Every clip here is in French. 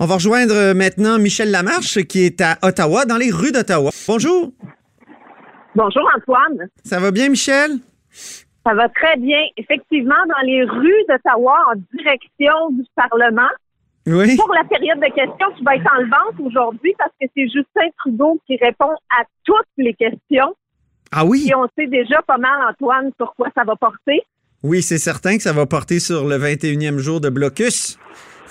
On va rejoindre euh, maintenant Michel Lamarche qui est à Ottawa, dans les rues d'Ottawa. Bonjour. Bonjour Antoine. Ça va bien, Michel? Ça va très bien. Effectivement, dans les rues d'Ottawa, en direction du Parlement. Oui. Pour la période de questions qui va être en vente aujourd'hui, parce que c'est Justin Trudeau qui répond à toutes les questions. Ah oui? Et on sait déjà pas mal, Antoine, sur quoi ça va porter. Oui, c'est certain que ça va porter sur le 21e jour de blocus.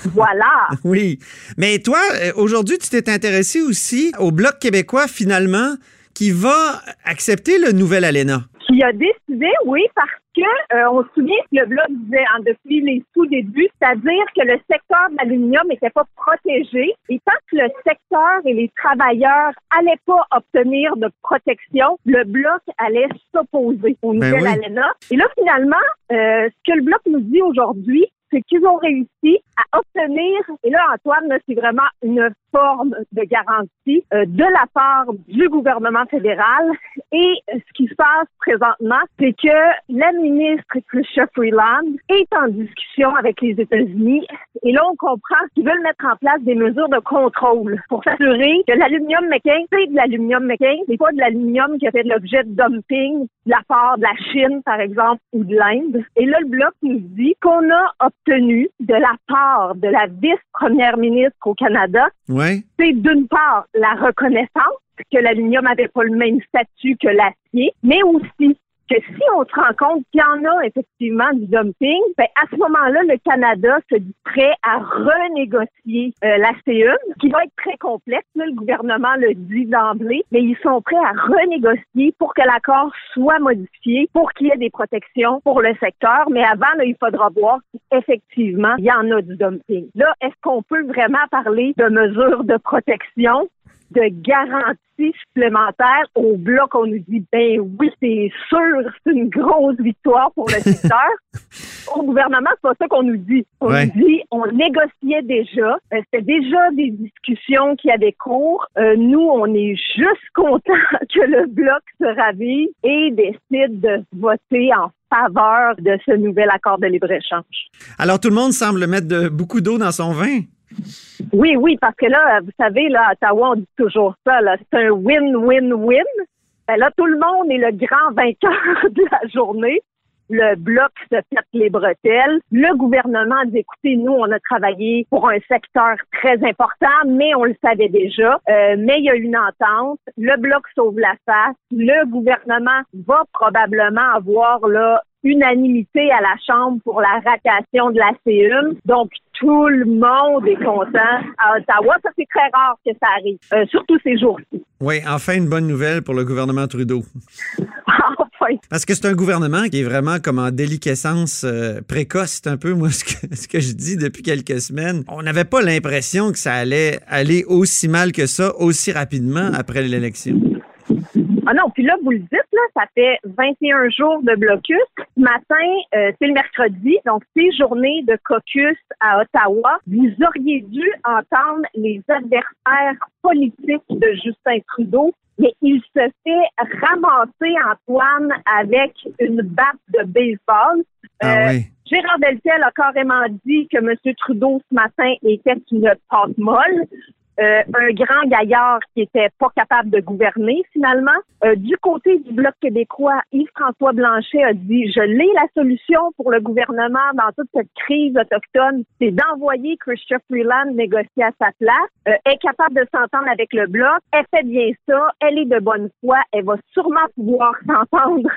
Voilà. oui. Mais toi, euh, aujourd'hui, tu t'es intéressé aussi au Bloc québécois, finalement, qui va accepter le nouvel ALENA. Qui a décidé, oui, parce que euh, on se souvient que le Bloc disait hein, depuis les tout-débuts, c'est-à-dire que le secteur de l'aluminium n'était pas protégé. Et tant que le secteur et les travailleurs allaient pas obtenir de protection, le Bloc allait s'opposer au nouvel oui. ALENA. Et là, finalement, euh, ce que le Bloc nous dit aujourd'hui, c'est qu'ils ont réussi à obtenir, et là, Antoine, c'est vraiment une forme de garantie euh, de la part du gouvernement fédéral. Et ce qui se passe présentement, c'est que la ministre Chrystia Freeland est en discussion avec les États-Unis. Et là, on comprend qu'ils veulent mettre en place des mesures de contrôle pour s'assurer que l'aluminium McCain, c'est de l'aluminium McCain, c'est pas de l'aluminium qui a fait l'objet de dumping de la part de la Chine, par exemple, ou de l'Inde. Et là, le Bloc nous dit qu'on a obtenu de la part de la vice-première ministre au Canada. C'est d'une part la reconnaissance que l'aluminium n'avait pas le même statut que l'acier, mais aussi que si on se rend compte qu'il y en a effectivement du dumping, ben à ce moment-là, le Canada se dit prêt à renégocier euh, la CE, qui va être très complexe. là, le gouvernement le dit d'emblée, mais ils sont prêts à renégocier pour que l'accord soit modifié, pour qu'il y ait des protections pour le secteur. Mais avant, là, il faudra voir si effectivement il y en a du dumping. Là, est-ce qu'on peut vraiment parler de mesures de protection? De garantie supplémentaire au bloc, on nous dit, ben oui, c'est sûr, c'est une grosse victoire pour le secteur. au gouvernement, c'est pas ça qu'on nous dit. On Ouais. nous dit, on négociait déjà, euh, c'était déjà des discussions qui avaient cours. Euh, nous, on est juste content que le bloc se ravive et décide de voter en faveur de ce nouvel accord de libre-échange. Alors, tout le monde semble mettre de- beaucoup d'eau dans son vin. Oui, oui, parce que là, vous savez, là, à Ottawa, on dit toujours ça, c'est un win-win-win. Ben là, tout le monde est le grand vainqueur de la journée. Le bloc se pète les bretelles. Le gouvernement dit, écoutez, nous, on a travaillé pour un secteur très important, mais on le savait déjà. Euh, mais il y a une entente. Le bloc sauve la face. Le gouvernement va probablement avoir là unanimité à la Chambre pour la ratation de la CE. Donc, tout le monde est content à Ottawa. Ça, c'est très rare que ça arrive, euh, surtout ces jours-ci. Oui, enfin une bonne nouvelle pour le gouvernement Trudeau. enfin. Parce que c'est un gouvernement qui est vraiment comme en déliquescence euh, précoce. C'est un peu, moi, ce que, ce que je dis depuis quelques semaines. On n'avait pas l'impression que ça allait aller aussi mal que ça, aussi rapidement après l'élection. Ah non, puis là, vous le dites, là, ça fait 21 jours de blocus. Ce matin, euh, c'est le mercredi, donc c'est journée de caucus à Ottawa. Vous auriez dû entendre les adversaires politiques de Justin Trudeau, mais il se fait ramasser, Antoine, avec une batte de baseball. Ah Euh, oui. Gérard Deltel a carrément dit que M. Trudeau, ce matin, était une pâte molle. Euh, un grand gaillard qui était pas capable de gouverner finalement. Euh, du côté du Bloc québécois, Yves-François Blanchet a dit Je l'ai la solution pour le gouvernement dans toute cette crise autochtone, c'est d'envoyer Christian Freeland négocier à sa place. Euh, est capable de s'entendre avec le Bloc. Elle fait bien ça. Elle est de bonne foi. Elle va sûrement pouvoir s'entendre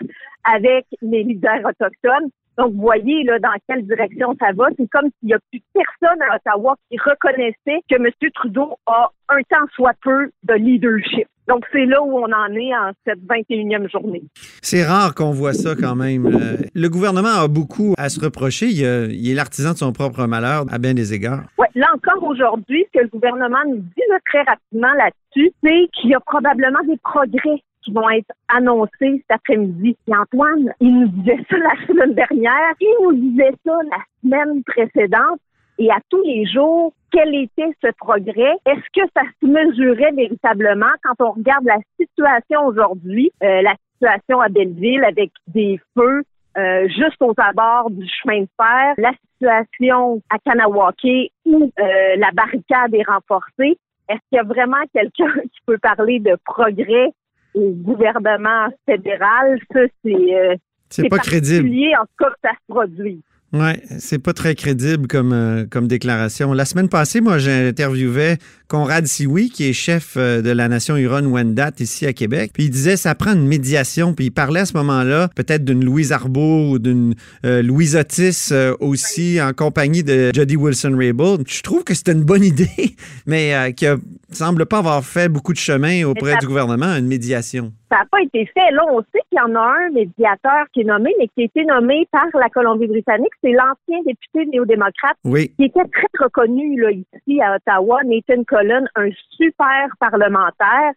avec les leaders autochtones. Donc, vous voyez là, dans quelle direction ça va. C'est comme s'il n'y a plus personne à Ottawa qui reconnaissait que M. Trudeau a un temps soit peu de leadership. Donc, c'est là où on en est en cette 21e journée. C'est rare qu'on voit ça quand même. Euh, le gouvernement a beaucoup à se reprocher. Il, a- il est l'artisan de son propre malheur à bien des égards. Ouais, là encore aujourd'hui, ce que le gouvernement nous dit là, très rapidement là-dessus, c'est qu'il y a probablement des progrès qui vont être annoncés cet après-midi. Et Antoine, il nous disait ça la semaine dernière, il nous disait ça la semaine précédente. Et à tous les jours, quel était ce progrès? Est-ce que ça se mesurait véritablement? Quand on regarde la situation aujourd'hui, euh, la situation à Belleville avec des feux euh, juste aux abords du chemin de fer, la situation à Kanawake où euh, la barricade est renforcée. Est-ce qu'il y a vraiment quelqu'un qui peut parler de progrès au gouvernement fédéral? Ça, c'est euh, c'est pas crédible. En tout cas, ça se produit. Oui, c'est pas très crédible comme, euh, comme déclaration. La semaine passée, moi, j'ai interviewé Conrad Sioui, qui est chef euh, de la nation Huron-Wendat ici à Québec. Puis il disait ça prend une médiation. Puis il parlait à ce moment-là peut-être d'une Louise Arbour ou d'une euh, Louise Otis aussi en compagnie de Jody Wilson-Raybould. Je trouve que c'était une bonne idée, mais qui ne semble pas avoir fait beaucoup de chemin auprès du gouvernement, une médiation ça n'a pas été fait. Là, on sait qu'il y en a un médiateur qui est nommé, mais qui a été nommé par la Colombie-Britannique. C'est l'ancien député néo-démocrate qui était très reconnu là, ici à Ottawa, Nathan Cullen, un super parlementaire.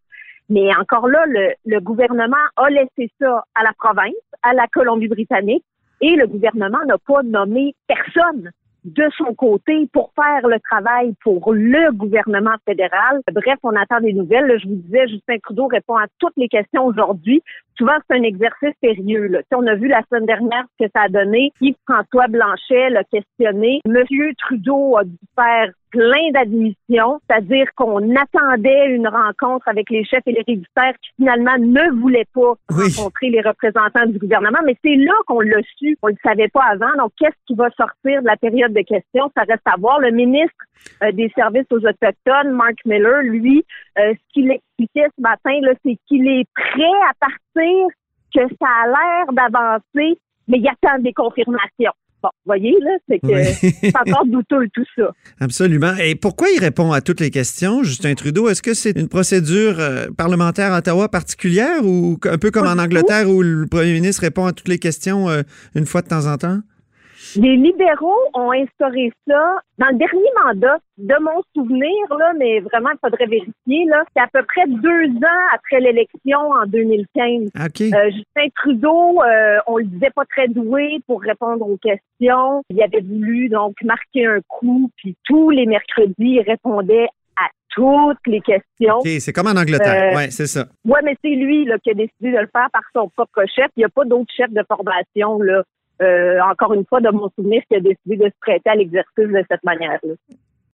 Mais encore là, le, le gouvernement a laissé ça à la province, à la Colombie-Britannique, et le gouvernement n'a pas nommé personne de son côté pour faire le travail pour le gouvernement fédéral. Bref, on attend des nouvelles. je vous disais, Justin Trudeau répond à toutes les questions aujourd'hui. Souvent, c'est un exercice sérieux. Là. on a vu la semaine dernière ce que ça a donné. Yves-François Blanchet l'a questionné. Monsieur Trudeau a dû faire plein d'admissions, c'est-à-dire qu'on attendait une rencontre avec les chefs et les réditeurs qui finalement ne voulaient pas rencontrer les représentants du gouvernement, mais c'est là qu'on l'a su. On ne le savait pas avant. Donc, qu'est-ce qui va sortir de la période de questions? Ça reste à voir. Le ministre euh, des services aux Autochtones, Mark Miller, lui, euh, ce qu'il expliquait ce matin, c'est qu'il est prêt à partir, que ça a l'air d'avancer, mais il attend des confirmations. Bon, voyez, là, c'est que c'est encore douteux tout ça. Absolument. Et pourquoi il répond à toutes les questions, Justin Trudeau? Est-ce que c'est une procédure euh, parlementaire à Ottawa particulière ou un peu comme en Angleterre où le premier ministre répond à toutes les questions euh, une fois de temps en temps? Les libéraux ont instauré ça dans le dernier mandat, de mon souvenir, là, mais vraiment, il faudrait vérifier, là. C'est à peu près deux ans après l'élection en 2015. Euh, Justin Trudeau, euh, on le disait pas très doué pour répondre aux questions. Il avait voulu, donc, marquer un coup, puis tous les mercredis, il répondait à toutes les questions. C'est comme en Angleterre. Euh, oui, c'est ça. Oui, mais c'est lui là, qui a décidé de le faire par son propre chef. Il n'y a pas d'autres chefs de formation là, euh, encore une fois, de mon souvenir, qui a décidé de se prêter à l'exercice de cette manière-là.